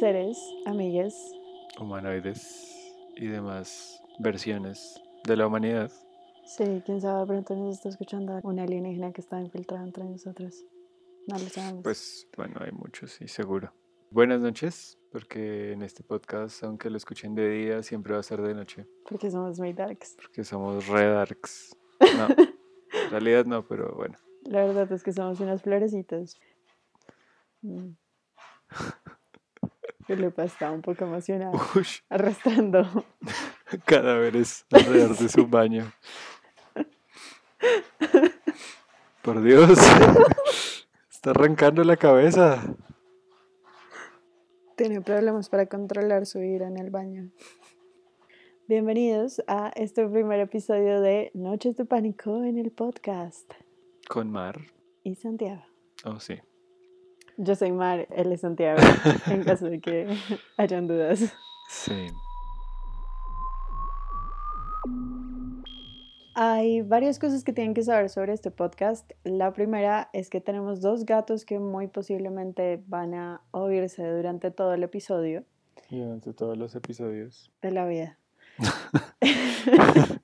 seres, amigues. Humanoides y demás versiones de la humanidad. Sí, quién sabe, pronto nos está escuchando una alienígena que está infiltrada entre nosotros. No lo sabemos. Pues bueno, hay muchos, sí, seguro. Buenas noches, porque en este podcast, aunque lo escuchen de día, siempre va a ser de noche. Porque somos muy darks. Porque somos re darks. No, en realidad no, pero bueno. La verdad es que somos unas florecitas. Mm. Felipe está un poco emocionado, Ush, arrastrando. cadáveres alrededor de su baño. Por Dios. Está arrancando la cabeza. Tiene problemas para controlar su ira en el baño. Bienvenidos a este primer episodio de Noches de Pánico en el podcast. Con Mar. Y Santiago. Oh, sí. Yo soy Mar, él es Santiago, en caso de que hayan dudas. Sí. Hay varias cosas que tienen que saber sobre este podcast. La primera es que tenemos dos gatos que muy posiblemente van a oírse durante todo el episodio Y durante todos los episodios. de la vida.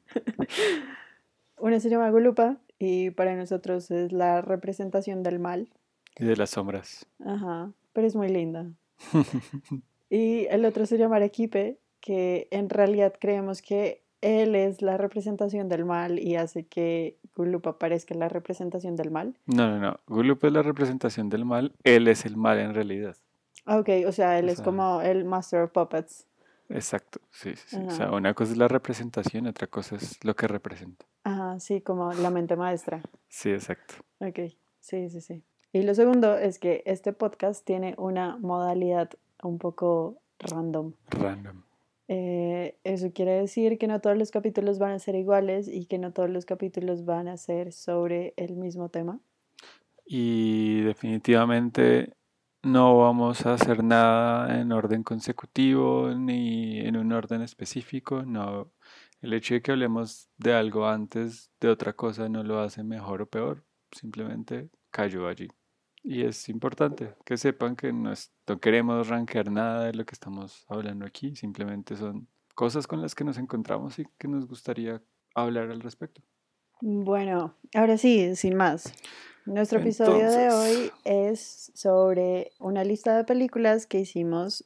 Una se llama Gulupa y para nosotros es la representación del mal. Y de las sombras. Ajá, pero es muy linda. Y el otro se llama Arequipe, que en realidad creemos que él es la representación del mal y hace que Gulupa parezca la representación del mal. No, no, no. Gulup es la representación del mal. Él es el mal en realidad. Ah, Ok, o sea, él O es como el Master of Puppets. Exacto. Sí, sí, sí. O sea, una cosa es la representación, otra cosa es lo que representa. Ajá, sí, como la mente maestra. Sí, exacto. Ok, sí, sí, sí. Y lo segundo es que este podcast tiene una modalidad un poco random. Random. Eh, eso quiere decir que no todos los capítulos van a ser iguales y que no todos los capítulos van a ser sobre el mismo tema. Y definitivamente no vamos a hacer nada en orden consecutivo ni en un orden específico. No, el hecho de que hablemos de algo antes de otra cosa no lo hace mejor o peor. Simplemente cayó allí. Y es importante que sepan que no, es- no queremos rankear nada de lo que estamos hablando aquí. Simplemente son cosas con las que nos encontramos y que nos gustaría hablar al respecto. Bueno, ahora sí, sin más. Nuestro episodio de hoy es sobre una lista de películas que hicimos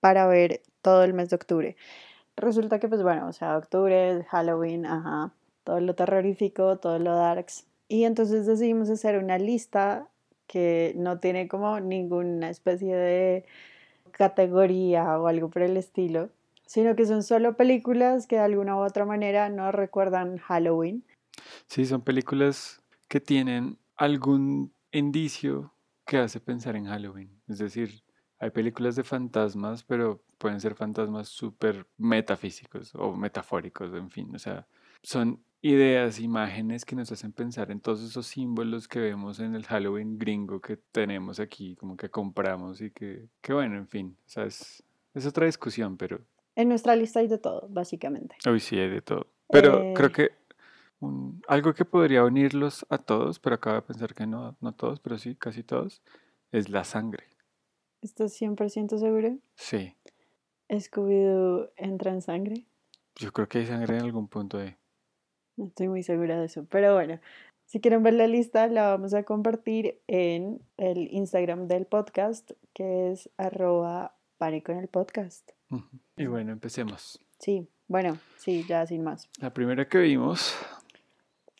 para ver todo el mes de octubre. Resulta que, pues bueno, o sea, octubre, Halloween, ajá, todo lo terrorífico, todo lo darks. Y entonces decidimos hacer una lista que no tiene como ninguna especie de categoría o algo por el estilo, sino que son solo películas que de alguna u otra manera nos recuerdan Halloween. Sí, son películas que tienen algún indicio que hace pensar en Halloween. Es decir, hay películas de fantasmas, pero pueden ser fantasmas súper metafísicos o metafóricos, en fin. O sea, son ideas, imágenes que nos hacen pensar en todos esos símbolos que vemos en el Halloween gringo que tenemos aquí, como que compramos y que, que bueno, en fin. O sea, es, es otra discusión, pero En nuestra lista hay de todo, básicamente. Hoy sí hay de todo. Pero creo Eh. que un- algo que podría unirlos a todos, pero acabo de pensar que no, no todos, pero sí, casi todos, es la sangre. ¿Estás 100% seguro? Sí, ¿Scooby-Doo entra en sangre? yo creo que hay sangre en algún punto ahí. No estoy muy segura de eso. Pero bueno, si quieren ver la lista, la vamos a compartir en el Instagram del podcast, que es arroba el podcast. Y bueno, empecemos. Sí, bueno, sí, ya sin más. La primera que vimos,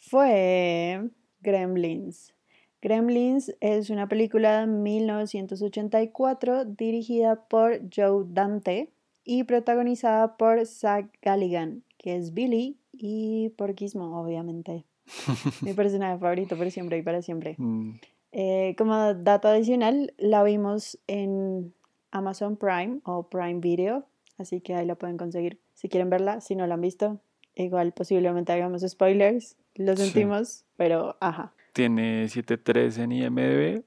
Fue Gremlins. Gremlins es una película de 1984 dirigida por Joe Dante y protagonizada por Zach Galligan, que es Billy, y por Gizmo, obviamente. Mi personaje favorito por siempre y para siempre. mm, Eh, como dato adicional, la vimos en Amazon Prime o Prime Video, así que ahí la pueden conseguir si quieren verla. Si no la han visto, igual posiblemente hagamos spoilers, lo Sí. sentimos, pero ajá. tiene 7.3 en IMDb,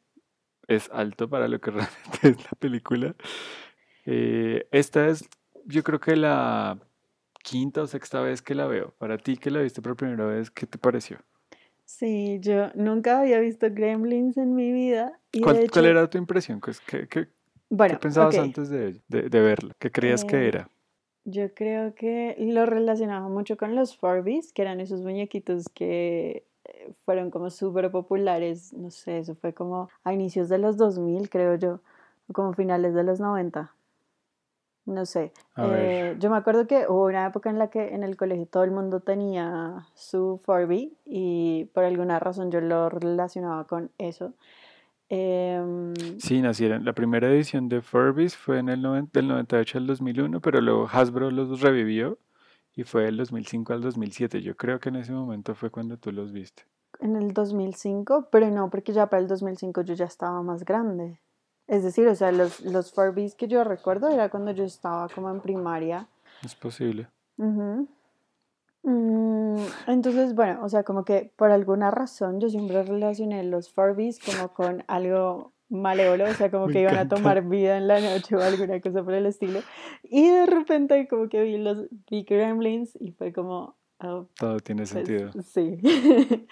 es alto para lo que realmente es la película. Eh, esta es, yo creo que la quinta o sexta vez que la veo. Para ti que la viste por primera vez, ¿qué te pareció? Sí, yo nunca había visto Gremlins en mi vida. Y de ¿Cuál, hecho, cuál era tu impresión? ¿Qué- qué- Bueno, ¿Qué pensabas antes de, de, verla? ¿Qué creías que eh, era? Yo creo que lo relacionaba mucho con los Furbies, que eran esos muñequitos que eh, fueron como súper populares, no sé, eso fue como a inicios de los 2000, creo yo, o como finales de los 90. No sé. Eh, yo me acuerdo que hubo una época en la que en el colegio todo el mundo tenía su Furby y por alguna razón yo lo relacionaba con eso. Em, sí, nacieron. La primera edición de Furbies fue en el del 98 al 2001, pero luego Hasbro los revivió y fue del 2005 al 2007. Yo creo que en ese momento fue cuando tú los viste. En el 2005, pero no, porque ya para el 2005 yo ya estaba más grande. Es decir, o sea, los, los Furbies que yo recuerdo era cuando yo estaba como en primaria. Es posible. Mm, entonces, bueno, o sea, como que por alguna razón yo siempre relacioné los Furbies como con algo malévolo, o sea, como que iban a tomar vida en la noche o alguna cosa por el estilo. Y de repente como que vi los vi Gremlins y fue como... Oh, Todo tiene pues, sentido. Sí.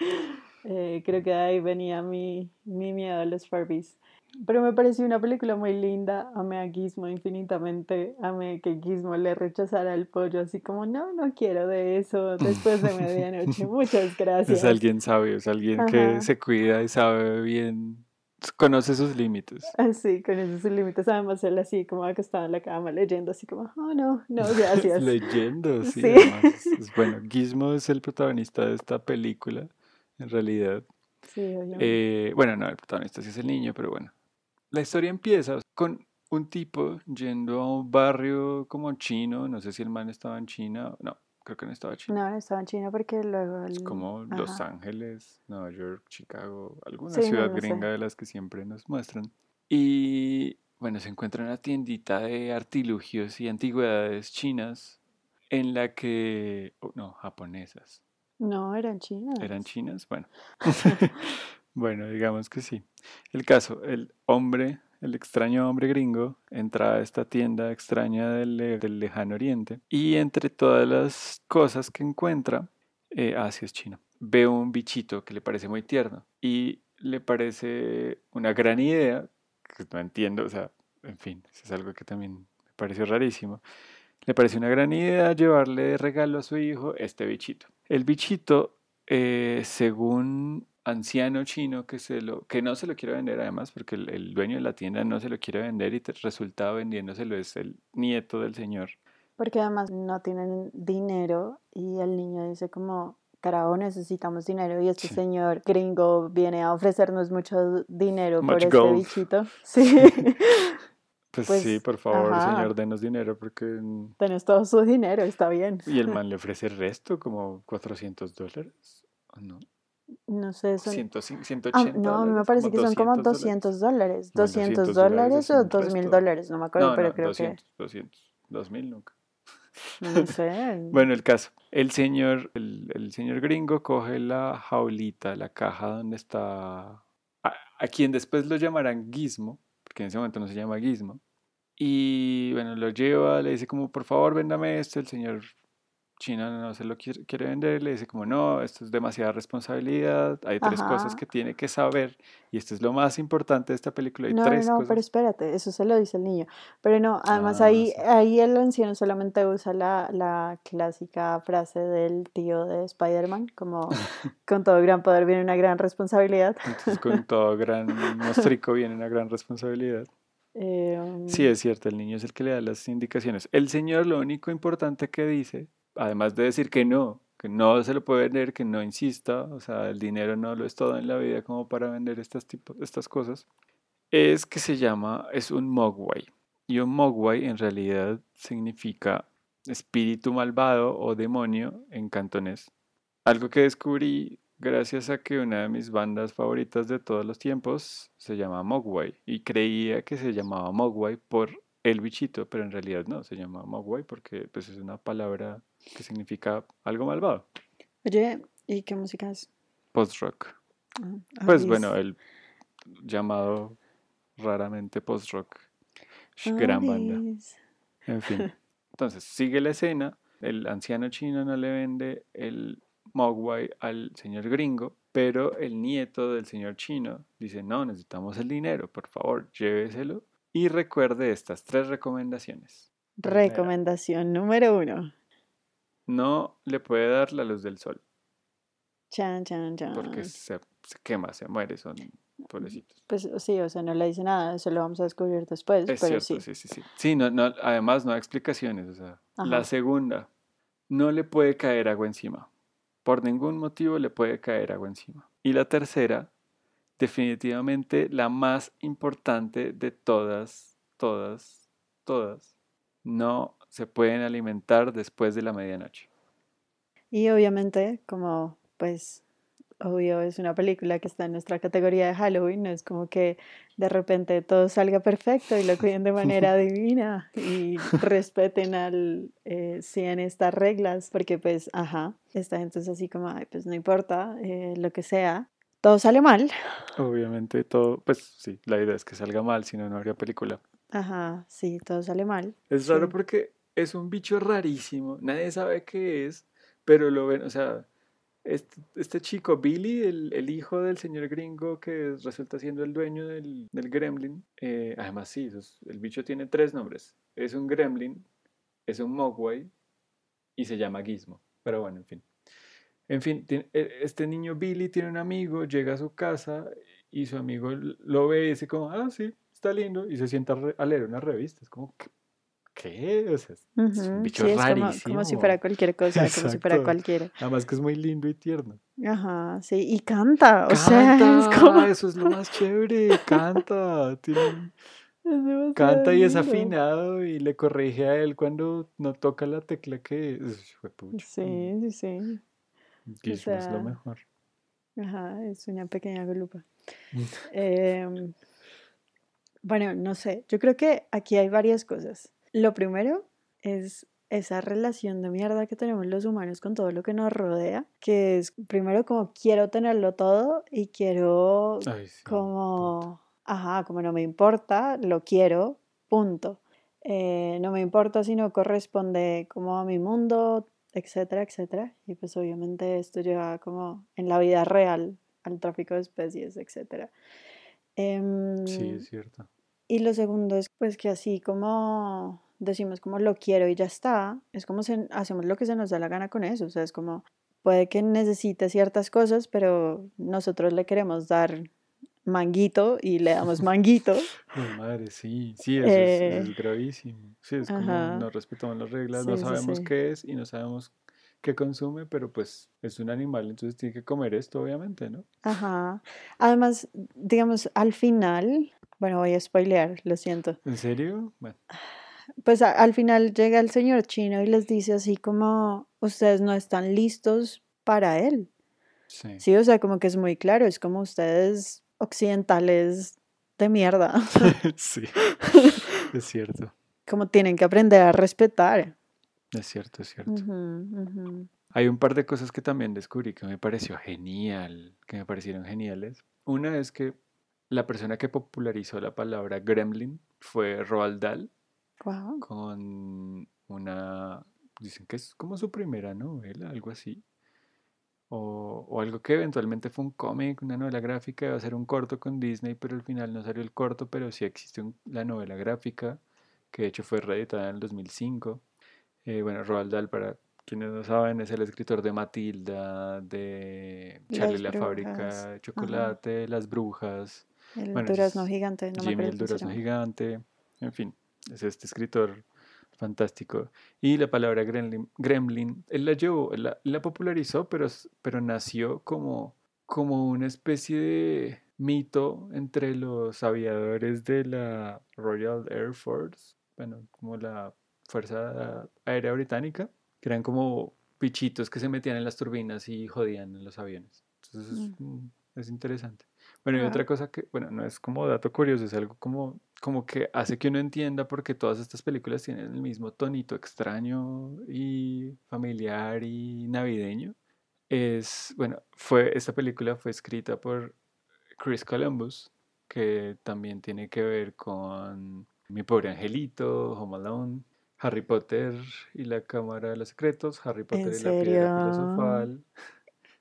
Eh, creo que ahí venía mi, mi miedo a los Furbies. Pero me pareció una película muy linda. Amé a Gizmo infinitamente. Amé que Gizmo le rechazara el pollo, así como, no, no quiero de eso después de medianoche. Muchas gracias. Es alguien sabio, es alguien que se cuida y sabe bien, conoce sus límites. Ah, sí, conoce sus límites. Además, él así como acostado en la cama leyendo, así como, oh no, no, gracias. leyendo, sí. ¿Sí? bueno, Gizmo es el protagonista de esta película, en realidad. Sí, eh, bueno, no, el protagonista sí es el niño, pero bueno, la historia empieza con un tipo yendo a un barrio como chino, no sé si el man estaba en China, no, creo que no estaba en China. No, no estaba en China porque luego... Es como Los Ángeles, Nueva York, Chicago, alguna ciudad gringa de las que siempre nos muestran. Y bueno, se encuentra una tiendita de artilugios y antigüedades chinas en la que... Oh, no, japonesas. No, eran chinas. ¿Eran chinas? Bueno. Bueno, digamos que sí. El caso, el hombre, el extraño hombre gringo, entra a esta tienda extraña del, lejano oriente y entre todas las cosas que encuentra, eh, ah, es chino, ve un bichito que le parece muy tierno y le parece una gran idea, que no entiendo, o sea, en fin, es algo que también me pareció rarísimo. Le parece una gran idea llevarle de regalo a su hijo este bichito. El bichito, eh, según anciano chino que, se lo, que no se lo quiere vender además porque el, dueño de la tienda no se lo quiere vender y te resulta vendiéndoselo es el nieto del señor. Porque además no tienen dinero y el niño dice como, carajo, necesitamos dinero y este señor gringo viene a ofrecernos mucho dinero por este bichito. Sí. Pues, pues, sí, por favor, señor, denos dinero porque... Tenés todo su dinero, está bien. Y el man le ofrece el resto, como 400 dólares. No. No sé, son... 180 ah, no, me parece que son como 200 dólares. 200 dólares o 2000 dólares, no me acuerdo, pero creo que... 200, 2000 nunca. No sé. bueno, el caso. El señor, el, el, señor gringo coge la jaulita, la caja donde está... A, a, quien después lo llamarán Gizmo, porque en ese momento no se llama Gizmo. Y bueno, lo lleva, le dice como, por favor, véndame esto. El señor China no se lo quiere, vender, le dice como no, esto es demasiada responsabilidad, hay tres cosas que tiene que saber y esto es lo más importante de esta película. Hay no, tres no, pero espérate, eso se lo dice el niño. Pero no, además ah, ahí, ahí el anciano solamente usa la, la clásica frase del tío de Spider-Man, como con todo gran poder viene una gran responsabilidad. Entonces con todo gran mostrico viene una gran responsabilidad. Eh, sí, es cierto, el niño es el que le da las indicaciones. El señor lo único importante que dice además de decir que no, que no se lo puede vender, que no insista, o sea, el dinero no lo es todo en la vida como para vender estas, tipo, estas cosas, es que se llama, es un mogwai. Y un mogwai en realidad significa espíritu malvado o demonio en cantonés. Algo que descubrí gracias a que una de mis bandas favoritas de todos los tiempos se llama Mogwai y creía que se llamaba Mogwai por el bichito, pero en realidad no, se llama Mogwai porque pues, es una palabra que significa algo malvado. Oye, ¿y qué música es? Post-rock. Ah, pues bueno, el llamado raramente post-rock. Gran banda. En fin. Entonces, sigue la escena. El anciano chino no le vende el Mogwai al señor gringo, pero el nieto del señor chino dice, no, necesitamos el dinero, por favor, lléveselo Y recuerde estas tres recomendaciones. Recomendación número uno. No le puede dar la luz del sol. Chan, chan, chan. Porque se, se quema, se muere, son pobrecitos. Pues sí, o sea, no le dice nada, eso lo vamos a descubrir después, Es pero cierto, sí. sí, sí, sí. Sí, no, no, además no hay explicaciones. O sea, la segunda, no le puede caer agua encima. Por ningún motivo le puede caer agua encima. Y la tercera, definitivamente la más importante de todas, todas, todas, no se pueden alimentar después de la medianoche. Y obviamente, como pues obvio es una película que está en nuestra categoría de Halloween, no es como que de repente todo salga perfecto y lo cuiden de manera divina y respeten al eh, 100 estas reglas, porque pues, ajá, esta gente es así como, ay, pues no importa, eh, lo que sea, todo sale mal, Obviamente todo, pues sí, la idea es que salga mal, si no, no habría película. ajá, sí, todo sale mal. Es raro Sí. porque es un bicho rarísimo, nadie sabe qué es, pero lo ven, o sea, este, este chico, Billy, el, el hijo del señor gringo que resulta siendo el dueño del, del gremlin, eh, además sí, el bicho tiene tres nombres, es un gremlin, es un mogwai y se llama Gizmo, pero bueno, en fin. En fin, tiene- e- este niño Billy tiene un amigo, llega a su casa y su amigo lo ve y dice como, ah, sí, está lindo, y se sienta a leer una revista. Es como. ¿Qué? O sea, es, es un Ujú, bicho sí, es como, rarísimo. como si fuera cualquier cosa, como si fuera Exacto. cualquiera. Además que es muy lindo y tierno. Ajá, sí, y canta, o sea, ¡Canta! es como... Eso es lo más chévere, canta. Tiene un- Es Canta y es afinado y le corrige a él cuando no toca la tecla que es. Juepucha. Sí, sí, sí. Gizmo es sea, lo mejor. Ajá, es una pequeña golupa. Em, bueno, no sé, yo creo que aquí hay varias cosas. Lo primero es esa relación de mierda que tenemos los humanos con todo lo que nos rodea, que es primero como quiero tenerlo todo y quiero Ay, sí, puta. como, ajá, como no me importa, lo quiero, punto. Eh, no me importa si no corresponde como a mi mundo, etcétera, etcétera. Y pues obviamente esto lleva como en la vida real al tráfico de especies, etcétera. Em, Sí, es cierto. Y lo segundo es pues que así como decimos como lo quiero y ya está, es como se, hacemos lo que se nos da la gana con eso, o sea, es como puede que necesite ciertas cosas, pero nosotros le queremos dar manguito y le damos manguito. Madre, sí, sí, eso es, es Eh, gravísimo. Sí, es como no respetamos las reglas, no Sí, sabemos sí. qué es y no sabemos qué consume, pero pues es un animal, entonces tiene que comer esto, obviamente, ¿no? Ajá. Además, digamos, al final, bueno, voy a spoilear, lo siento. ¿En serio? Bueno, Pues a- al final llega el señor chino y les dice así como, ustedes no están listos para él. sí. Sí, o sea, como que es muy claro, es como ustedes occidentales de mierda, Sí, es cierto, como tienen que aprender a respetar. es cierto, es cierto. Hay un par de cosas que también descubrí que me pareció genial, que me parecieron geniales. Una es que la persona que popularizó la palabra gremlin fue Roald Dahl Guau. con una, dicen que es como su primera novela, algo así. O, o algo que eventualmente fue un cómic, una novela gráfica, iba a ser un corto con Disney, pero al final no salió el corto, pero sí existe un- la novela gráfica, que de hecho fue reeditada en el 2005. Eh, bueno, Roald Dahl, para quienes no saben, es el escritor de Matilda, de Charlie Las la brujas. fábrica de Ajá. chocolate, Las brujas, El bueno, durazno es gigante, no me acuerdo el durazno gigante, en fin, es este escritor fantástico. Y la palabra gremlin, gremlin él la llevó, él la, la popularizó, pero, pero nació como, como una especie de mito entre los aviadores de la Royal Air Force, bueno, como la Fuerza Aérea Británica, que eran como bichitos que se metían en las turbinas y jodían en los aviones. Entonces es, Mm. es interesante. Bueno, y otra cosa que, bueno, no es como dato curioso, es algo como, como que hace que uno entienda por qué todas estas películas tienen el mismo tonito extraño y familiar y navideño. Es, bueno, fue, esta película fue escrita por Chris Columbus, que también tiene que ver con Mi pobre angelito, Home Alone, Harry Potter y la Cámara de los Secretos, Harry Potter ¿En y la Piedra? Filosofal.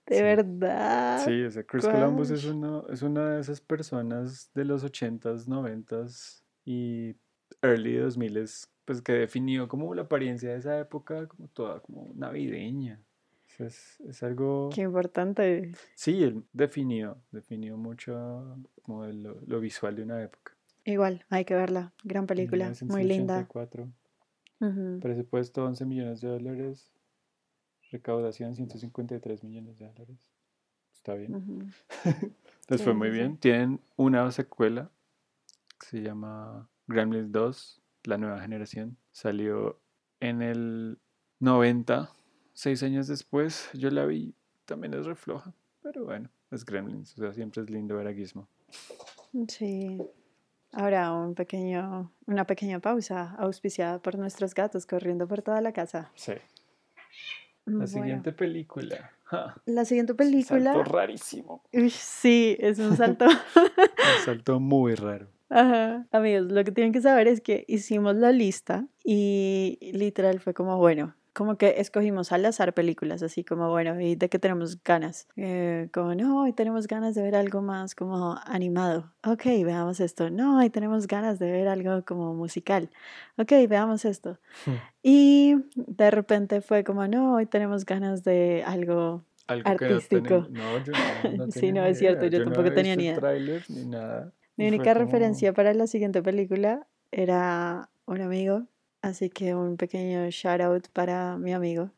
De Sí. verdad. Sí, o sea, Chris Columbus es, uno, es una de esas personas de los 80s, 90s y early 2000 es pues que definió como la apariencia de esa época como toda como navideña. Es, es algo... Qué importante. Sí, él definió, definió mucho como lo, lo visual de una época. Igual, hay que verla. Gran película, muy linda. Presupuesto 11 millones de dólares. Recaudación 153 millones de dólares. Está bien. Les fue muy bien. Tienen una secuela que se llama Gremlins 2, la nueva generación. Salió en el 90, seis años después. Yo la vi, también es refloja. Pero bueno, es Gremlins, o sea, siempre es lindo ver a Gizmo. Sí. Ahora un pequeño, una pequeña pausa auspiciada por nuestros gatos corriendo por toda la casa. Sí. La siguiente película. La siguiente película. Salto rarísimo. sí, es un salto. un salto muy raro. Ajá. Amigos, lo que tienen que saber es que hicimos la lista y literal fue como, bueno, como que escogimos al azar películas, así como, bueno, ¿y de qué tenemos ganas? Eh, como, no, hoy tenemos ganas de ver algo más como animado. Ok, veamos esto. No, hoy tenemos ganas de ver algo como musical. Ok, veamos esto. Hmm. Y de repente fue como, no, hoy tenemos ganas de algo, artístico. no, yo no, sí, no, es cierto, yo, tampoco tenía ni idea. ni nada. Mi única referencia para la siguiente película era un amigo Así que un pequeño shout out para mi amigo,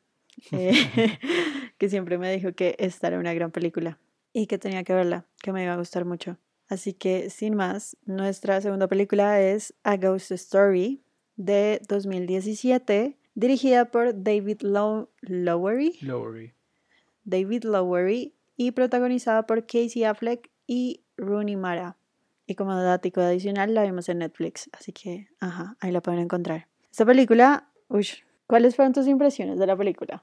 eh, que siempre me dijo que esta era una gran película y que tenía que verla, que me iba a gustar mucho. Así que sin más, nuestra segunda película es A Ghost Story de 2017, dirigida por David Lowery. Lowery. David Lowery y protagonizada por Casey Affleck y Rooney Mara. Y como dato adicional la vimos en Netflix, así que, ajá, ahí la pueden encontrar. Esta película, uy, ¿cuáles fueron tus impresiones de la película?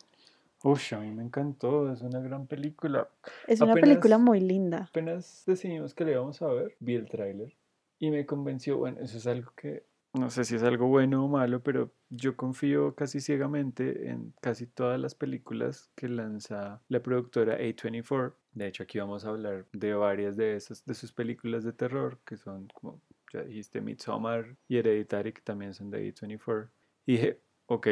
Uy, a mí me encantó, es una gran película. Es una película muy linda. Apenas decidimos que le íbamos a ver, vi el tráiler y me convenció, bueno, eso es algo que no sé si es algo bueno o malo, pero yo confío casi ciegamente en casi todas las películas que lanza la productora A24. De hecho, aquí vamos a hablar de varias de esas, de sus películas de terror, que son como ya dijiste Midsommar y Hereditary, que también son de A24. Y dije, ok,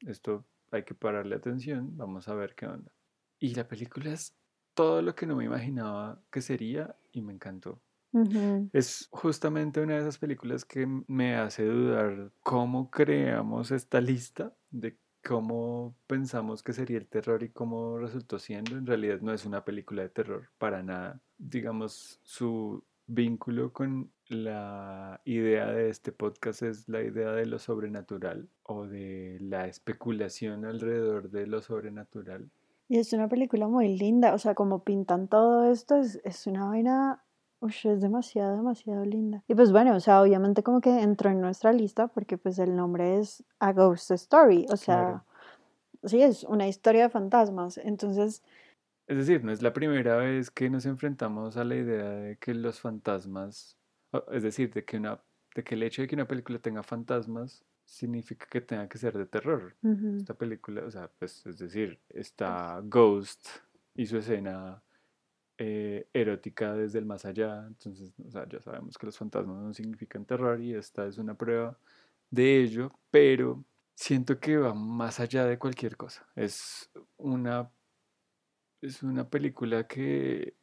esto hay que pararle atención, vamos a ver qué onda. Y la película es todo lo que no me imaginaba que sería y me encantó. Es justamente una de esas películas que me hace dudar cómo creamos esta lista de cómo pensamos que sería el terror y cómo resultó siendo. En realidad no es una película de terror para nada. Digamos, su vínculo con la idea de este podcast es la idea de lo sobrenatural o de la especulación alrededor de lo sobrenatural. Y es una película muy linda, o sea, como pintan todo esto, es, es una vaina, es demasiado, demasiado linda. Y pues bueno, o sea, obviamente como que entró en nuestra lista porque pues el nombre es A Ghost Story, o sea, sí, es una historia de fantasmas, entonces es decir, no es la primera vez que nos enfrentamos a la idea de que los fantasmas, es decir, de que, una, de que el hecho de que una película tenga fantasmas significa que tenga que ser de terror. Esta película, o sea, pues es decir, está Ghost y su escena eh, erótica desde el más allá, entonces, o sea, ya sabemos que los fantasmas no significan terror y esta es una prueba de ello, pero siento que va más allá de cualquier cosa. Es una es una película que,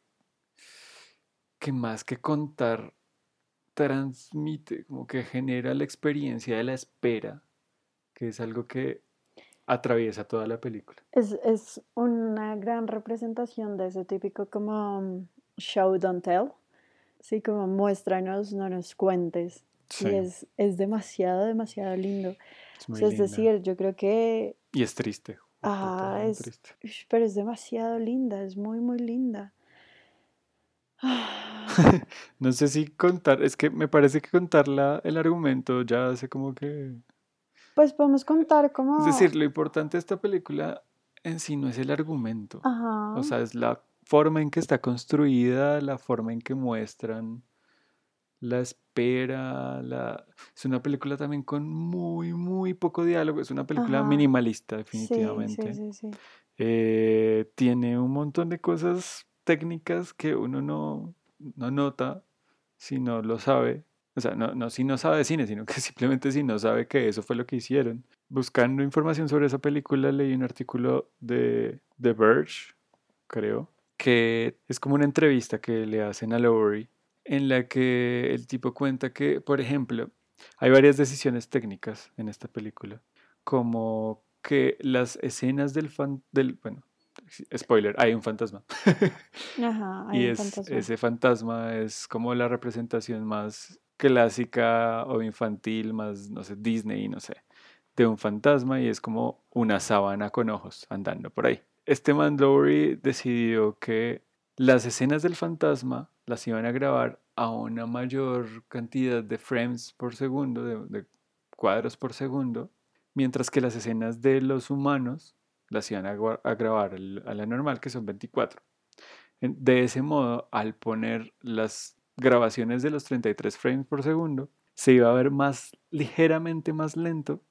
que más que contar, transmite, como que genera la experiencia de la espera, que es algo que atraviesa toda la película. Es, una gran representación de ese típico como mm, show, don't tell. Sí, como muéstranos, no nos cuentes. Y es, es demasiado, demasiado lindo. Es, es decir, yo creo que... Y es triste. Ah, es, pero es demasiado linda, es muy, muy linda. no sé si contar, es que me parece que contar el argumento ya hace como que... Pues podemos contar como... Es decir, lo importante de esta película en sí no es el argumento. O sea, es la forma en que está construida, la forma en que muestran la espera, la... es una película también con muy, muy poco diálogo, es una película minimalista definitivamente. Sí, sí, sí, eh, tiene un montón de cosas técnicas que uno no, no nota si no lo sabe. o sea, no, no si no sabe de cine, sino que simplemente si no sabe que eso fue lo que hicieron. Buscando información sobre esa película, leí un artículo de The Verge, creo, que es como una entrevista que le hacen a Lowry, en la que el tipo cuenta que, por ejemplo, hay varias decisiones técnicas en esta película, como que las escenas del fan, del, bueno, spoiler, hay un fantasma. Ajá, hay y un fantasma. ese fantasma es como la representación más clásica o infantil, más, no sé, Disney, no sé, de un fantasma y es como una sábana con ojos andando por ahí. Este man Lowry decidió que las escenas del fantasma las iban a grabar a una mayor cantidad de frames por segundo, de, cuadros por segundo, mientras que las escenas de los humanos las iban a, a grabar a la normal, que son 24. De ese modo, al poner las grabaciones de los 33 frames por segundo, se iba a ver más ligeramente más lento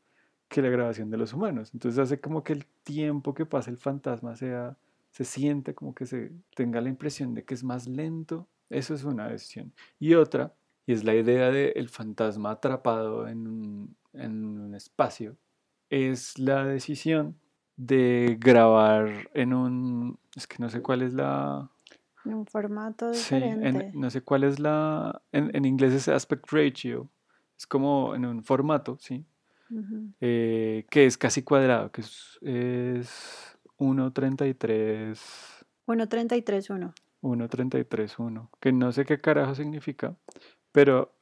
que la grabación de los humanos. Entonces hace como que el tiempo que pasa el fantasma sea, se siente como que se tenga la impresión de que es más lento. Eso es una decisión. Y otra, y es la idea del el fantasma atrapado en un, en un espacio, es la decisión de grabar en un, es que no sé cuál es la, en un formato diferente. Sí, no sé cuál es la. En, en, inglés es aspect ratio. Es como en un formato, ¿sí? Eh, que es casi cuadrado, que es, es 1.33. 1.33.1. 1.33.1. Que no sé qué carajo significa, pero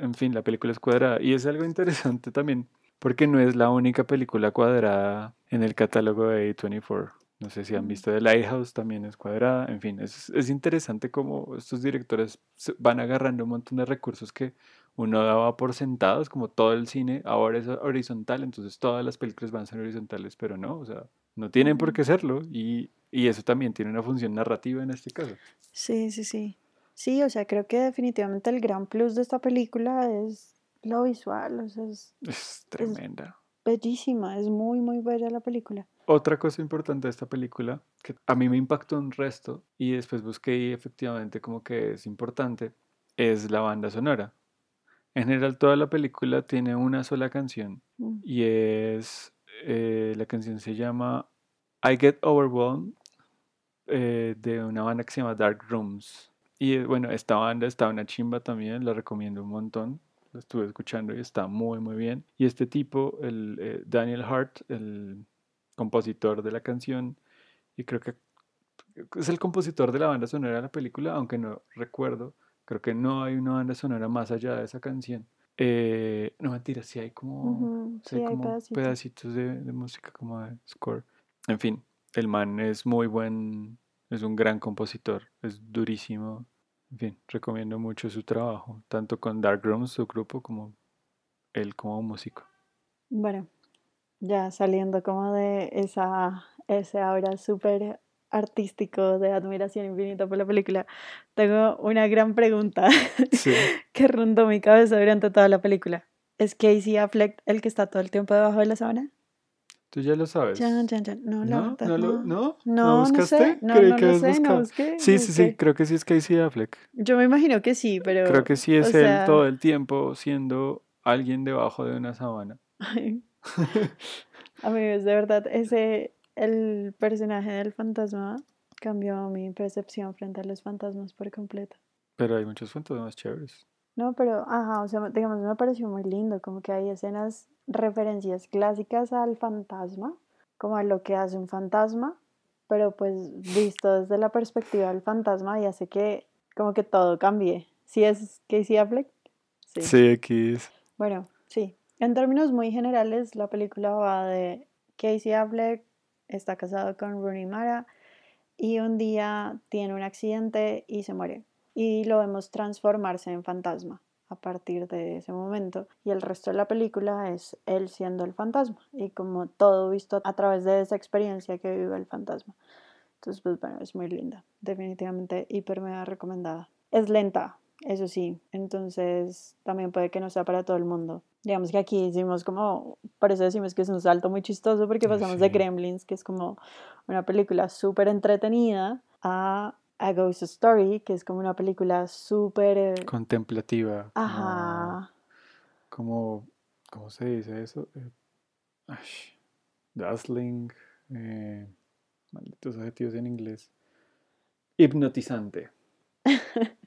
en fin, la película es cuadrada. Y es algo interesante también, porque no es la única película cuadrada en el catálogo de A24. No sé si han visto The Lighthouse, también es cuadrada. En fin, es, es interesante cómo estos directores van agarrando un montón de recursos que uno daba por sentados, como todo el cine ahora es horizontal, entonces todas las películas van a ser horizontales, pero no, o sea, no tienen por qué serlo y, y eso también tiene una función narrativa en este caso. Sí, sí, sí. Sí, o sea, creo que definitivamente el gran plus de esta película es lo visual, o sea, es, es tremenda. bellísima, es muy, muy bella la película. Otra cosa importante de esta película, que a mí me impactó un resto y después busqué y efectivamente como que es importante, es la banda sonora. En general toda la película tiene una sola canción mm. y es, eh, la canción se llama I Get Overwhelmed eh, de una banda que se llama Dark Rooms. Y eh, bueno, esta banda está una chimba también, la recomiendo un montón. La estuve escuchando y está muy muy bien. Y este tipo, el Daniel Hart, el compositor de la canción y creo que es el compositor de la banda sonora de la película, aunque no recuerdo, creo que no hay una banda sonora más allá de esa canción. Eh, no mentira, sí hay como, pedacitos, de, música como de score. En fin, el man es muy buen, es un gran compositor, es durísimo. En fin, recomiendo mucho su trabajo, tanto con Dark Rooms, su grupo, como él como músico. Bueno, ya saliendo como de esa, ese ahora súper artístico de admiración infinita por la película, tengo una gran pregunta que rondó mi cabeza durante toda la película. ¿Es Casey Affleck el que está todo el tiempo debajo de la sábana? Tú ya lo sabes. No, ¿No, no, no, ¿no? ¿No buscaste? No, Creí que sé, no busqué, Sí, sí, sí, creo que sí es Casey Affleck. Yo me imagino que sí, pero... Creo que sí es él todo el tiempo siendo alguien debajo de una sábana. Amigos, de verdad, ese, el personaje del fantasma cambió mi percepción frente a los fantasmas por completo. Pero hay muchos fantasmas chéveres. No, pero, ajá, o sea, digamos, me pareció muy lindo, como que hay escenas, referencias clásicas al fantasma, como a lo que hace un fantasma, pero pues visto desde la perspectiva del fantasma y hace que como que todo cambie. ¿Sí es Casey Affleck? Sí, sí aquí es. Bueno, sí, en términos muy generales, la película va de Casey Affleck, está casado con Rooney Mara y un día tiene un accidente y se muere. Y lo vemos transformarse en fantasma a partir de ese momento. Y el resto de la película es él siendo el fantasma y como todo visto a través de esa experiencia que vive el fantasma. Entonces, pues bueno, es muy linda. Definitivamente hiper mega recomendada. Es lenta, eso sí. Entonces, también puede que no sea para todo el mundo. Digamos que aquí hicimos como, por eso decimos que es un salto muy chistoso porque pasamos de Gremlins, que es como una película súper entretenida, a A Ghost Story, que es como una película súper... eh, Contemplativa. Ajá. Como, ¿cómo se dice eso? Eh, ay, dazzling. eh, malditos adjetivos en inglés. Hipnotizante.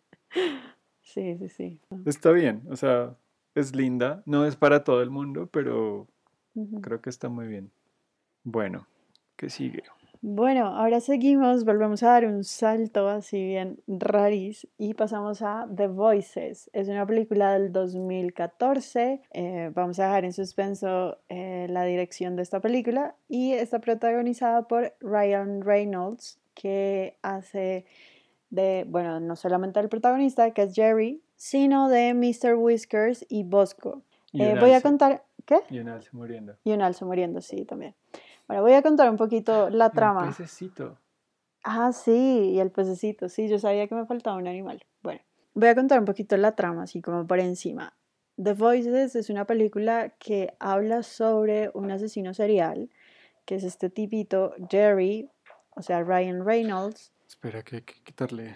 Sí, sí, sí. Está bien, o sea, es linda. No es para todo el mundo, pero creo que está muy bien. Bueno, ¿qué sigue? Bueno, ahora seguimos, volvemos a dar un salto así bien raris y pasamos a The Voices. Es una película del 2014. eh, vamos a dejar en suspenso eh, la dirección de esta película y está protagonizada por Ryan Reynolds, que hace de, bueno, no solamente el protagonista, que es Jerry, sino de Mr. Whiskers y Bosco. Y Eh, voy a contar, ¿qué? Y un alce muriendo. Y un alce muriendo, sí, también. Bueno, voy a contar un poquito la Y trama. pececito. Ah, sí, y el pececito, sí, yo sabía que me faltaba un animal. Bueno, voy a contar un poquito la trama, así como por encima. The Voices es una película que habla sobre un asesino serial, que es este tipito Jerry, o sea, Ryan Reynolds. Espera, que hay que quitarle.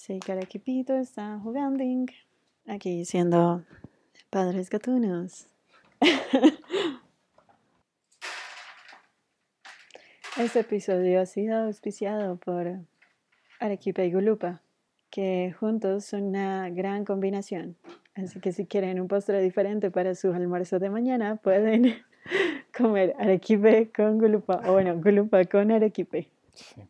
Sí, el equipito está jugando aquí siendo padres gatunos. Este episodio ha sido auspiciado por Arequipa y Gulupa, que juntos son una gran combinación. Así que si quieren un postre diferente para su almuerzo de mañana, pueden comer arequipe con gulupa, o bueno, gulupa con arequipe. Sí.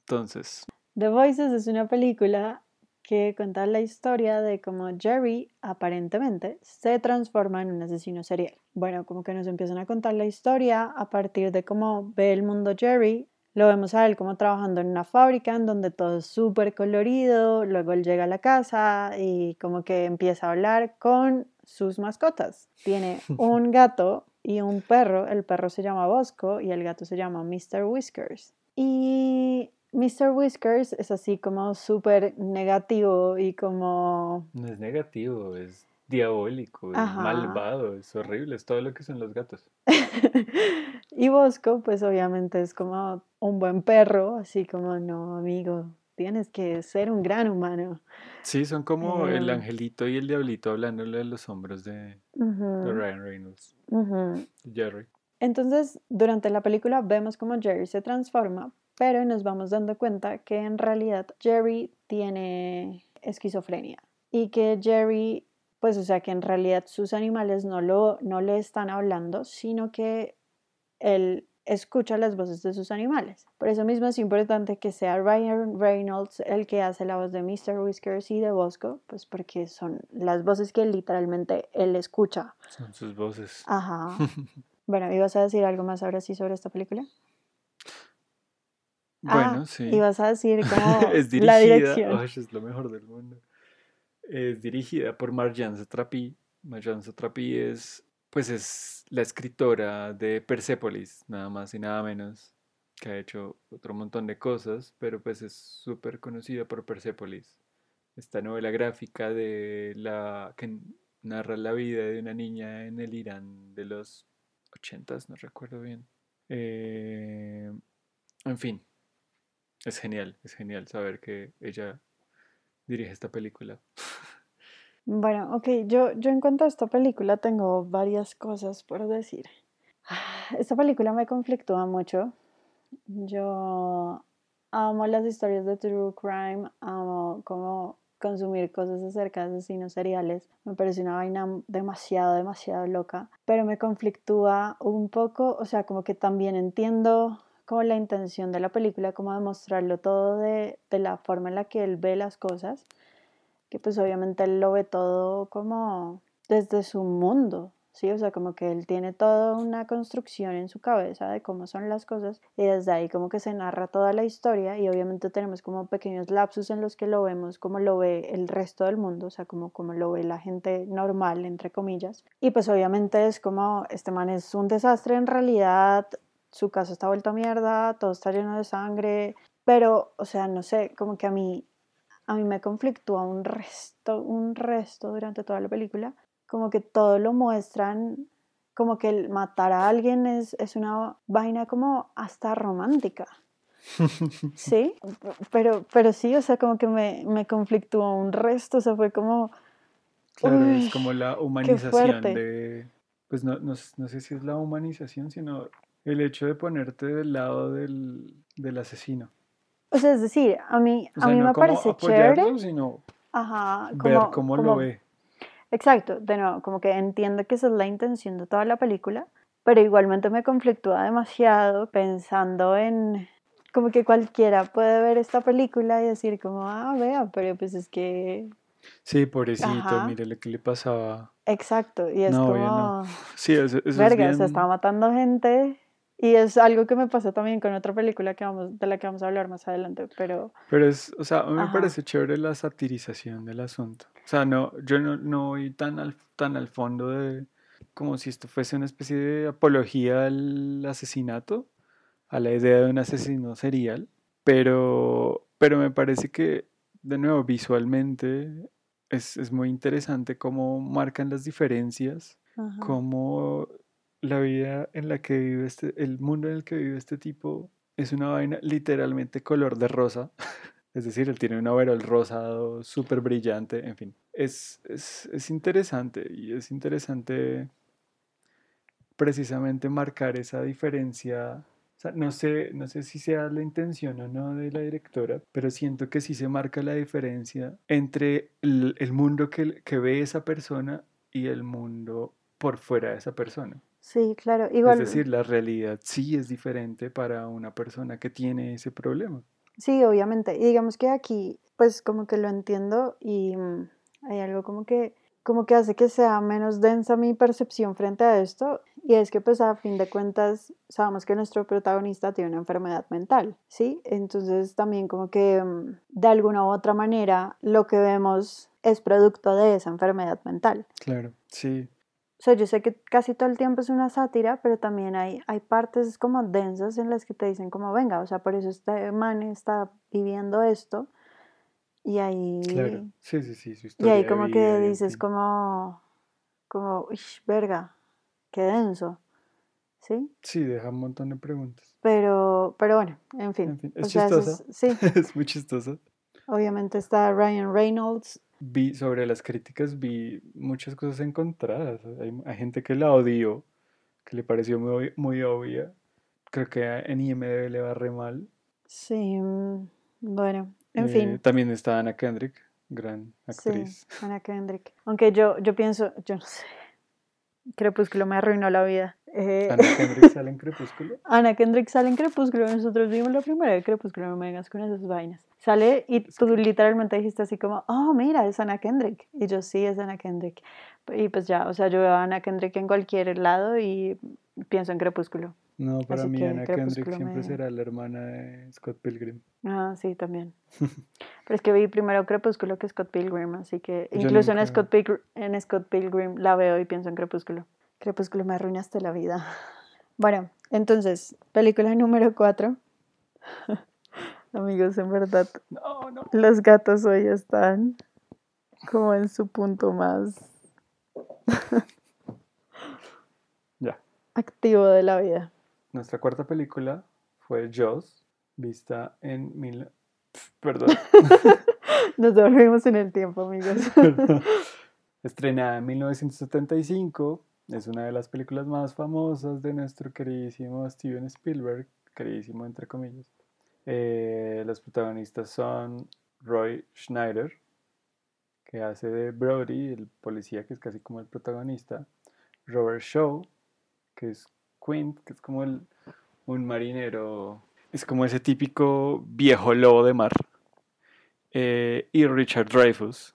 Entonces, The Voices es una película que cuenta la historia de cómo Jerry aparentemente se transforma en un asesino serial. Bueno, como que nos empiezan a contar la historia a partir de cómo ve el mundo Jerry. Lo vemos a él como trabajando en una fábrica en donde todo es súper colorido, luego él llega a la casa y como que empieza a hablar con sus mascotas. Tiene un gato y un perro, el perro se llama Bosco y el gato se llama Mr. Whiskers. Y Mr. Whiskers es así como súper negativo y como... no es negativo, es diabólico, es malvado, es horrible, es todo lo que son los gatos. y Bosco pues obviamente es como un buen perro, así como no amigo, tienes que ser un gran humano. Sí, son como el Em. angelito y el diablito hablándole de los hombros de, Ryan Reynolds, Jerry. Entonces, durante la película vemos cómo Jerry se transforma, pero nos vamos dando cuenta que en realidad Jerry tiene esquizofrenia y que Jerry, pues o sea que en realidad sus animales no, lo, no le están hablando, sino que él escucha las voces de sus animales. Por eso mismo es importante que sea Ryan Reynolds el que hace la voz de Mr. Whiskers y de Bosco, pues porque son las voces que literalmente él escucha. Son sus voces. Ajá. Bueno, ¿ibas a decir algo más ahora sí sobre esta película? Bueno, Ah, sí. Ibas a decir como es la dirigida, dirección. ay, es lo mejor del mundo. Es dirigida por Marjane Satrapi. Marjane Satrapi es, pues es la escritora de Persepolis, nada más y nada menos, que ha hecho otro montón de cosas, pero pues es súper conocida por Persepolis. Esta novela gráfica de la que narra la vida de una niña en el Irán de los ochentas, no recuerdo bien. Eh, en fin, es genial, es genial saber que ella dirige esta película. Bueno, ok, yo, yo en cuanto a esta película tengo varias cosas por decir. Esta película me conflictúa mucho. Yo amo las historias de True Crime, amo como consumir cosas acerca de asesinos seriales. Me parece una vaina demasiado, demasiado loca, pero me conflictúa un poco, o sea, como que también entiendo como la intención de la película, como demostrarlo todo de, de la forma en la que él ve las cosas, que pues obviamente él lo ve todo como desde su mundo, ¿sí? O sea, como que él tiene toda una construcción en su cabeza de cómo son las cosas y desde ahí como que se narra toda la historia y obviamente tenemos como pequeños lapsus en los que lo vemos como lo ve el resto del mundo, o sea, como, como lo ve la gente normal, entre comillas. Y pues obviamente es como, este man es un desastre en realidad, su casa está vuelta a mierda, todo está lleno de sangre, pero, o sea, no sé, como que a mí, a mí me conflictúa un resto, un resto durante toda la película, como que todo lo muestran, como que el matar a alguien es, es una vaina como hasta romántica. Sí, pero, pero sí, o sea, como que me, me conflictuó un resto, o sea, fue como... Claro, es como la humanización de... Pues no, no, no, sé si es la humanización, sino el hecho de ponerte del lado del, del asesino. O sea, es decir, a mí, a mí me parece chévere. Sino Ajá, como, ver cómo lo ve. Exacto, de nuevo, como que entiendo que esa es la intención de toda la película, pero igualmente me conflictúa demasiado pensando en como que cualquiera puede ver esta película y decir como, ah, vea, pero pues es que... Sí, pobrecito, mire lo que le pasaba. Exacto, y es como... Sí, eso, es bien... se estaba matando gente y es algo que me pasó también con otra película que vamos, de la que vamos a hablar más adelante, pero... Pero es, o sea, a mí me parece chévere la satirización del asunto. O sea, no, yo no, no voy tan al, tan al fondo de como si esto fuese una especie de apología al asesinato, a la idea de un asesino serial, pero, pero me parece que, de nuevo, visualmente es, es muy interesante cómo marcan las diferencias, cómo la vida en la que vive este, el mundo en el que vive este tipo es una vaina literalmente color de rosa. Es decir, él tiene un overol rosado súper brillante, en fin. Es, es, es, interesante y es interesante precisamente marcar esa diferencia. O sea, no sé, no sé si sea la intención o no de la directora, pero siento que sí se marca la diferencia entre el, el mundo que, que ve esa persona y el mundo por fuera de esa persona. Sí, claro. Igual, es decir, la realidad sí es diferente para una persona que tiene ese problema. Sí, obviamente. Y digamos que aquí, pues como que lo entiendo y mm, hay algo como que, como que hace que sea menos densa mi percepción frente a esto. Y es que pues a fin de cuentas sabemos que nuestro protagonista tiene una enfermedad mental, ¿sí? Entonces también como que mm, de alguna u otra manera lo que vemos es producto de esa enfermedad mental. Claro, sí. O sea, yo sé que casi todo el tiempo es una sátira, pero también hay, hay partes como densas en las que te dicen como, venga, o sea, por eso este man está viviendo esto. Y ahí... Claro, sí, sí, sí. y ahí como que dices como, como, uy, verga, qué denso. ¿Sí? Sí, deja un montón de preguntas. Pero, pero bueno, en fin. es chistoso. sí. es muy chistoso. Obviamente está Ryan Reynolds, vi sobre las críticas, vi muchas cosas encontradas. Hay, gente que la odió, que le pareció muy, muy obvia. Creo que en IMDb le va re mal. Sí, mm, bueno, en fin. Eh, también está Anna Kendrick, gran actriz. Sí, Anna Kendrick. Aunque yo, yo pienso, yo no sé, Crepúsculo me arruinó la vida. Eh, ¿Ana Kendrick sale en Crepúsculo? Ana Kendrick sale en Crepúsculo. Nosotros vimos la primera de Crepúsculo, no me vengas con esas vainas. Sale y tú literalmente dijiste así como, oh, mira, es Ana Kendrick. Y yo, sí, es Ana Kendrick. Y pues ya, o sea, yo veo a Ana Kendrick en cualquier lado y pienso en Crepúsculo. No, para mí Ana Kendrick siempre será la hermana de Scott Pilgrim. Ah, sí, también. Pero es que vi primero Crepúsculo que Scott Pilgrim, así que incluso en, Scott Pilgrim, en Scott Pilgrim la veo y pienso en Crepúsculo. Crepúsculo me arruinaste la vida. Bueno, entonces, película número 4. Amigos, en verdad, los gatos hoy están como en su punto más ya. activo de la vida. Nuestra cuarta película fue Jaws, vista en mil... Perdón. Nos devolvimos en el tiempo, amigos. Estrenada en 1975, es una de las películas más famosas de nuestro queridísimo Steven Spielberg, queridísimo entre comillas. Eh, los protagonistas son Roy Schneider, que hace de Brody, el policía que es casi como el protagonista, Robert Shaw, que es Quint, que es como un marinero, es como ese típico viejo lobo de mar, eh, y Richard Dreyfuss,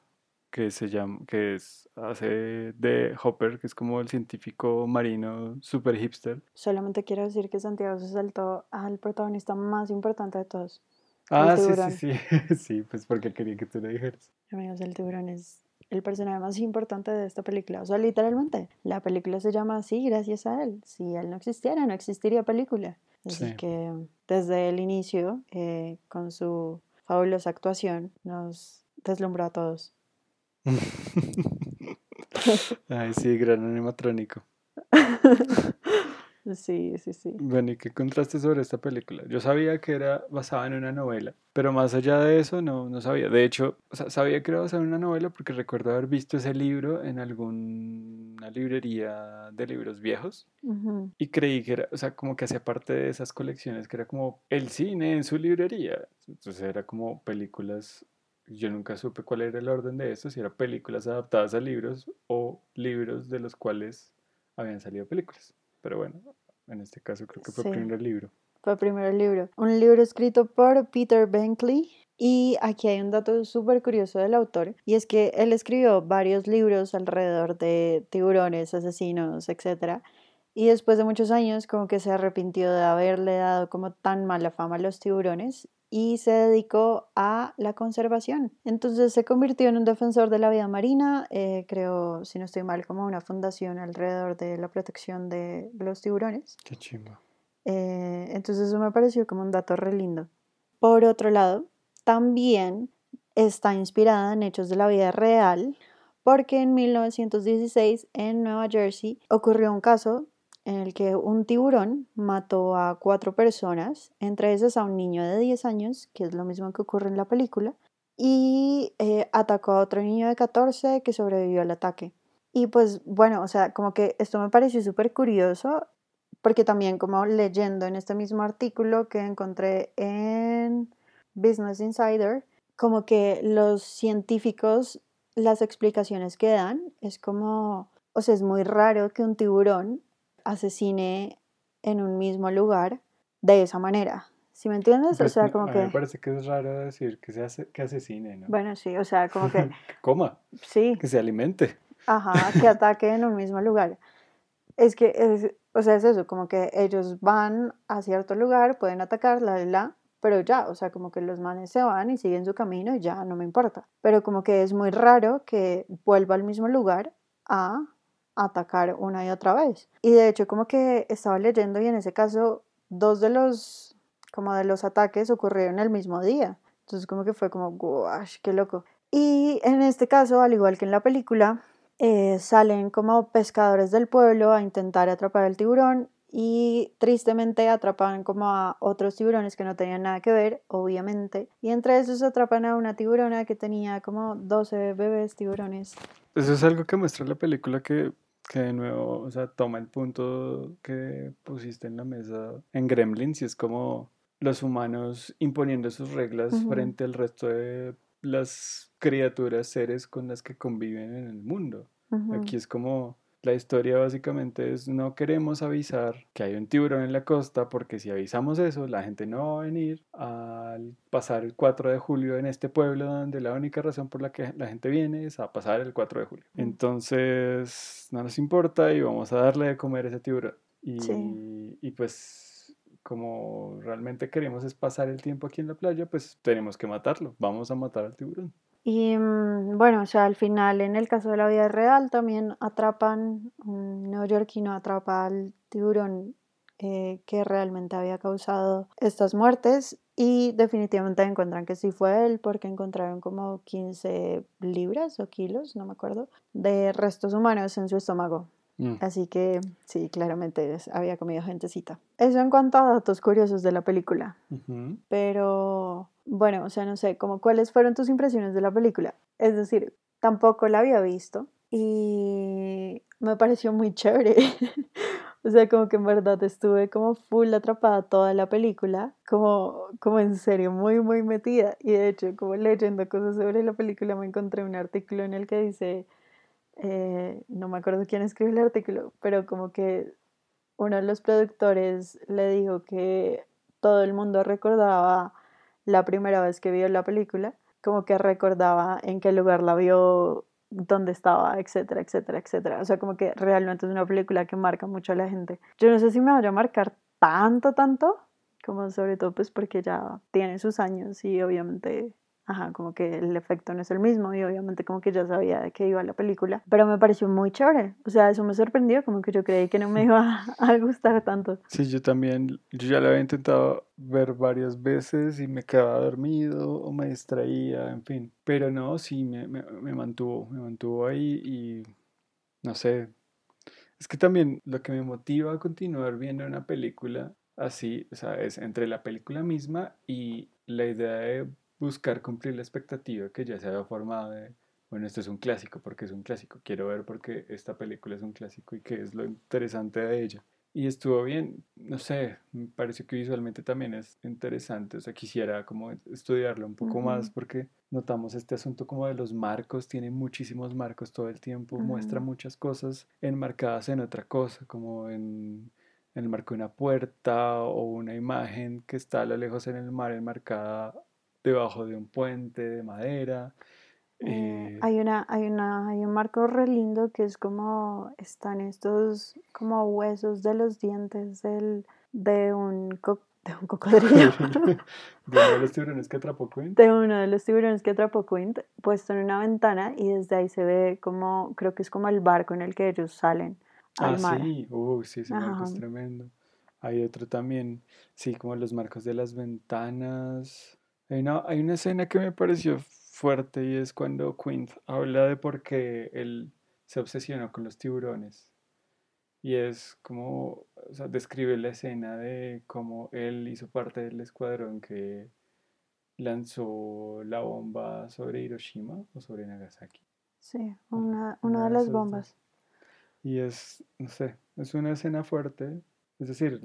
que se llama, que es, hace de Hopper, que es como el científico marino super hipster. Solamente quiero decir que Santiago se saltó al protagonista más importante de todos. Ah, sí, sí, sí, sí, pues porque quería que tú lo dijeras. Amigos, el tiburón es el personaje más importante de esta película. O sea, literalmente, la película se llama así gracias a él. Si él no existiera, no existiría película. Así que desde el inicio, eh, con su fabulosa actuación, nos deslumbró a todos. Ay, sí, gran animatrónico. Sí, sí, sí. Bueno, ¿y qué contraste sobre esta película? Yo sabía que era basada en una novela, pero más allá de eso no, no sabía. De hecho, sabía que era basada en una novela porque recuerdo haber visto ese libro en alguna librería de libros viejos y creí que era, o sea, como que hacía parte de esas colecciones, que era como el cine en su librería. Entonces era como películas yo nunca supe cuál era el orden de eso, si eran películas adaptadas a libros o libros de los cuales habían salido películas. Pero bueno, en este caso creo que fue el primer libro. Fue primero el libro. Un libro escrito por Peter Benkley. Y aquí hay un dato súper curioso del autor, y es que él escribió varios libros alrededor de tiburones, asesinos, etc. Y después de muchos años como que se arrepintió de haberle dado como tan mala fama a los tiburones y se dedicó a la conservación. Entonces se convirtió en un defensor de la vida marina, eh, creo, si no estoy mal, como una fundación alrededor de la protección de los tiburones. Qué chingo. Eh, entonces eso me pareció como un dato re lindo. Por otro lado, también está inspirada en hechos de la vida real, porque en 1916 en Nueva Jersey ocurrió un caso en el que un tiburón mató a cuatro personas, entre esas a un niño de 10 años, que es lo mismo que ocurre en la película, y eh, atacó a otro niño de 14 que sobrevivió al ataque. Y pues bueno, o sea, como que esto me pareció súper curioso, porque también como leyendo en este mismo artículo que encontré en Business Insider, como que los científicos, las explicaciones que dan es como, o sea, es muy raro que un tiburón asesine en un mismo lugar de esa manera. ¿Sí me entiendes? o pues, sea, como a que... Mí me parece que es raro decir que, se hace, que asesine, ¿no? Bueno, sí, o sea, como que... coma. Sí. Que se alimente. Ajá, que ataque en un mismo lugar. Es que, es, o sea, es eso, como que ellos van a cierto lugar, pueden atacar, la, la, pero ya, o sea, como que los manes se van y siguen su camino y ya no me importa. Pero como que es muy raro que vuelva al mismo lugar a atacar una y otra vez. Y de hecho como que estaba leyendo y en ese caso dos de los como de los ataques ocurrieron el mismo día. Entonces como que fue como, guash, qué loco. Y en este caso, al igual que en la película, eh, salen como pescadores del pueblo a intentar atrapar al tiburón y tristemente atrapan como a otros tiburones que no tenían nada que ver, obviamente. Y entre esos atrapan a una tiburona que tenía como 12 bebés tiburones. Eso es algo que muestra la película que que de nuevo, o sea, toma el punto que pusiste en la mesa en Gremlins y es como los humanos imponiendo sus reglas frente al resto de las criaturas, seres con las que conviven en el mundo. Aquí es como la historia básicamente es no queremos avisar que hay un tiburón en la costa porque si avisamos eso la gente no va a venir al pasar el 4 de julio en este pueblo donde la única razón por la que la gente viene es a pasar el 4 de julio. Entonces no nos importa y vamos a darle de comer a ese tiburón. Y, y pues como realmente queremos es pasar el tiempo aquí en la playa, pues tenemos que matarlo. Vamos a matar al tiburón. Y mm, bueno, o sea, al final, en el caso de la vida real, también atrapan, un neoyorquino atrapa al tiburón eh, que realmente había causado estas muertes y definitivamente encuentran que sí fue él porque encontraron como 15 libras o kilos, no me acuerdo, de restos humanos en su estómago. Mm. Así que sí, claramente había comido gentecita. Eso en cuanto a datos curiosos de la película. Pero bueno, o sea, no sé, como cuáles fueron tus impresiones de la película. Es decir, tampoco la había visto y me pareció muy chévere. o sea, como que en verdad estuve como full atrapada toda la película, como, como en serio, muy, muy metida. Y de hecho, como leyendo cosas sobre la película, me encontré un artículo en el que dice, eh, no me acuerdo quién escribió el artículo, pero como que uno de los productores le dijo que todo el mundo recordaba la primera vez que vio la película, como que recordaba en qué lugar la vio, dónde estaba, etcétera, etcétera, etcétera. O sea, como que realmente es una película que marca mucho a la gente. Yo no sé si me vaya a marcar tanto, tanto, como sobre todo pues porque ya tiene sus años y obviamente Ajá, como que el efecto no es el mismo y obviamente como que ya sabía de qué iba la película, pero me pareció muy chévere, o sea, eso me sorprendió, como que yo creí que no me iba a gustar tanto. Sí, yo también, yo ya la había intentado ver varias veces y me quedaba dormido o me distraía, en fin, pero no, sí, me, me, me mantuvo, me mantuvo ahí y no sé, Es que también lo que me motiva a continuar viendo una película así, o sea, es entre la película misma y la idea de buscar cumplir la expectativa que ya se había formado de, bueno, esto es un clásico, porque es un clásico, quiero ver porque esta película es un clásico y qué es lo interesante de ella. Y estuvo bien, no sé, me pareció que visualmente también es interesante, o sea, quisiera como estudiarlo un poco más porque notamos este asunto como de los marcos, tiene muchísimos marcos todo el tiempo, muestra muchas cosas enmarcadas en otra cosa, como en, en, el marco de una puerta o una imagen que está a lo lejos en el mar enmarcada debajo de un puente de madera. Eh, eh, hay una, hay una, hay un marco re lindo que es como están estos como huesos de los dientes del, de un de un cocodrilo. de uno de los tiburones que atrapó Quint. De uno de los tiburones que atrapó Quint, puesto en una ventana y desde ahí se ve como, creo que es como el barco en el que ellos salen al ah, sí, uh, sí, ese marco es tremendo. Hay otro también, sí, como los marcos de las ventanas. Hay una, hay una escena que me pareció fuerte y es cuando Quint habla de por qué él se obsesionó con los tiburones. Y es como, o sea, describe la escena de cómo él hizo parte del escuadrón que lanzó la bomba sobre Hiroshima o sobre Nagasaki. Sí, una, una de las bombas. Y es, no sé, es una escena fuerte. Es decir,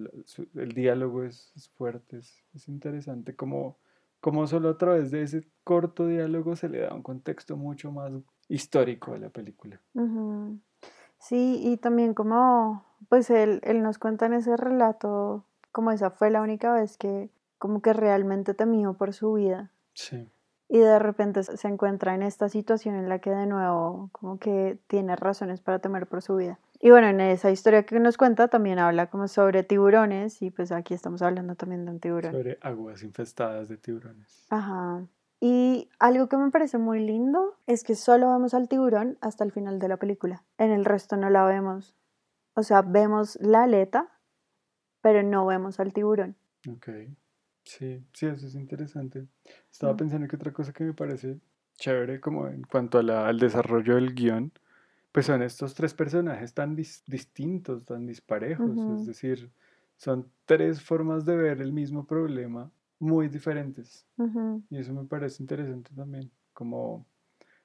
el diálogo es, fuerte, es, es interesante como como solo a través de ese corto diálogo se le da un contexto mucho más histórico a la película. Sí, y también como, pues él, él nos cuenta en ese relato, como esa fue la única vez que como que realmente temió por su vida. Sí. Y de repente se encuentra en esta situación en la que de nuevo como que tiene razones para temer por su vida. Y bueno, en esa historia que nos cuenta también habla como sobre tiburones y pues aquí estamos hablando también de un tiburón. Sobre aguas infestadas de tiburones. Ajá. Y algo que me parece muy lindo es que solo vemos al tiburón hasta el final de la película. En el resto no la vemos. O sea, vemos la aleta, pero no vemos al tiburón. Ok. Sí, sí, eso es interesante. Estaba mm. pensando que otra cosa que me parece chévere como en cuanto al desarrollo del guion pues son estos tres personajes tan distintos, tan disparejos, es decir, son tres formas de ver el mismo problema muy diferentes. Y eso me parece interesante también, como,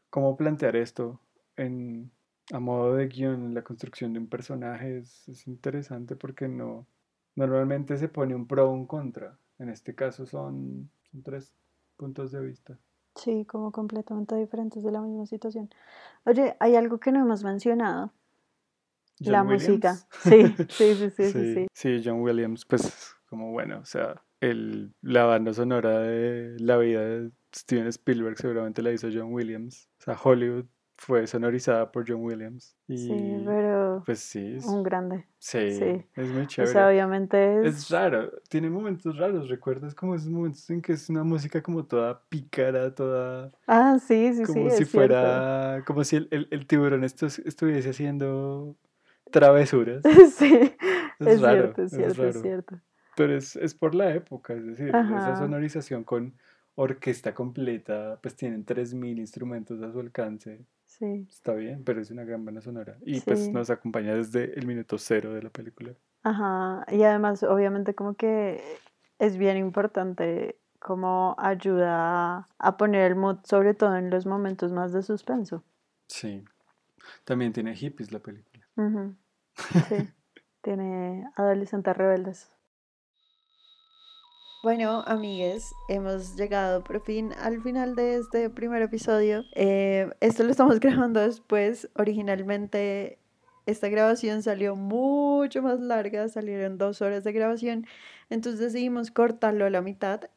cómo plantear esto en, a modo de guion, en la construcción de un personaje es, es interesante porque no, normalmente se pone un pro o un contra. En este caso son, son tres puntos de vista. Sí, como completamente diferentes de la misma situación. Oye, hay algo que no hemos mencionado. la música. Sí, sí, sí, sí, sí, sí. John Williams, pues como bueno, o sea, el, la banda sonora de la vida de Steven Spielberg seguramente la hizo John Williams. O sea, Hollywood fue sonorizada por John Williams. Y, sí, pero. Pues sí. un grande. Sí, es muy chévere. O sea, obviamente es. Es raro, tiene momentos raros. ¿Recuerdas como esos momentos en que es una música como toda pícara, toda. Ah, sí, sí, sí. Como si fuera. Como si el, el, tiburón esto, estuviese haciendo travesuras. sí. Es, raro, cierto, es cierto, es, cierto. Pero es, es por la época, es decir, esa sonorización con orquesta completa, pues tienen 3.000 instrumentos a su alcance. Sí. Está bien, pero es una gran banda sonora. Y pues nos acompaña desde el minuto cero de la película. Ajá, y además obviamente como que es bien importante como ayuda a poner el mood, sobre todo en los momentos más de suspenso. Sí. También tiene hippies la película. Sí. tiene adolescentes rebeldes. Bueno, amigues, hemos llegado por fin al final de este primer episodio. Eh, esto lo estamos grabando después. Originalmente esta grabación salió mucho más larga, salieron dos horas de grabación, entonces decidimos cortarlo a la mitad.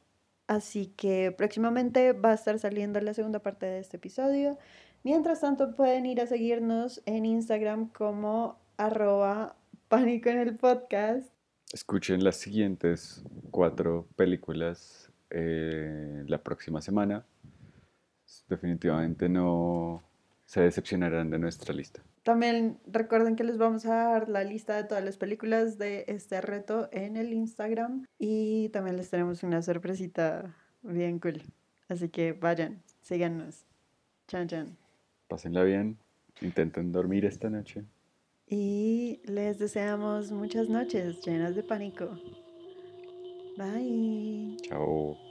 Así que próximamente va a estar saliendo la segunda parte de este episodio. Mientras tanto pueden ir a seguirnos en Instagram como arroba pánico en el podcast escuchen las siguientes cuatro películas eh, la próxima semana. Definitivamente no se decepcionarán de nuestra lista. También recuerden que les vamos a dar la lista de todas las películas de este reto en el Instagram y también les tenemos una sorpresita bien cool. Así que vayan, síganos. Chan, chan. Pásenla bien, intenten dormir esta noche Y les deseamos muchas noches llenas de pánico. Bye. Chao.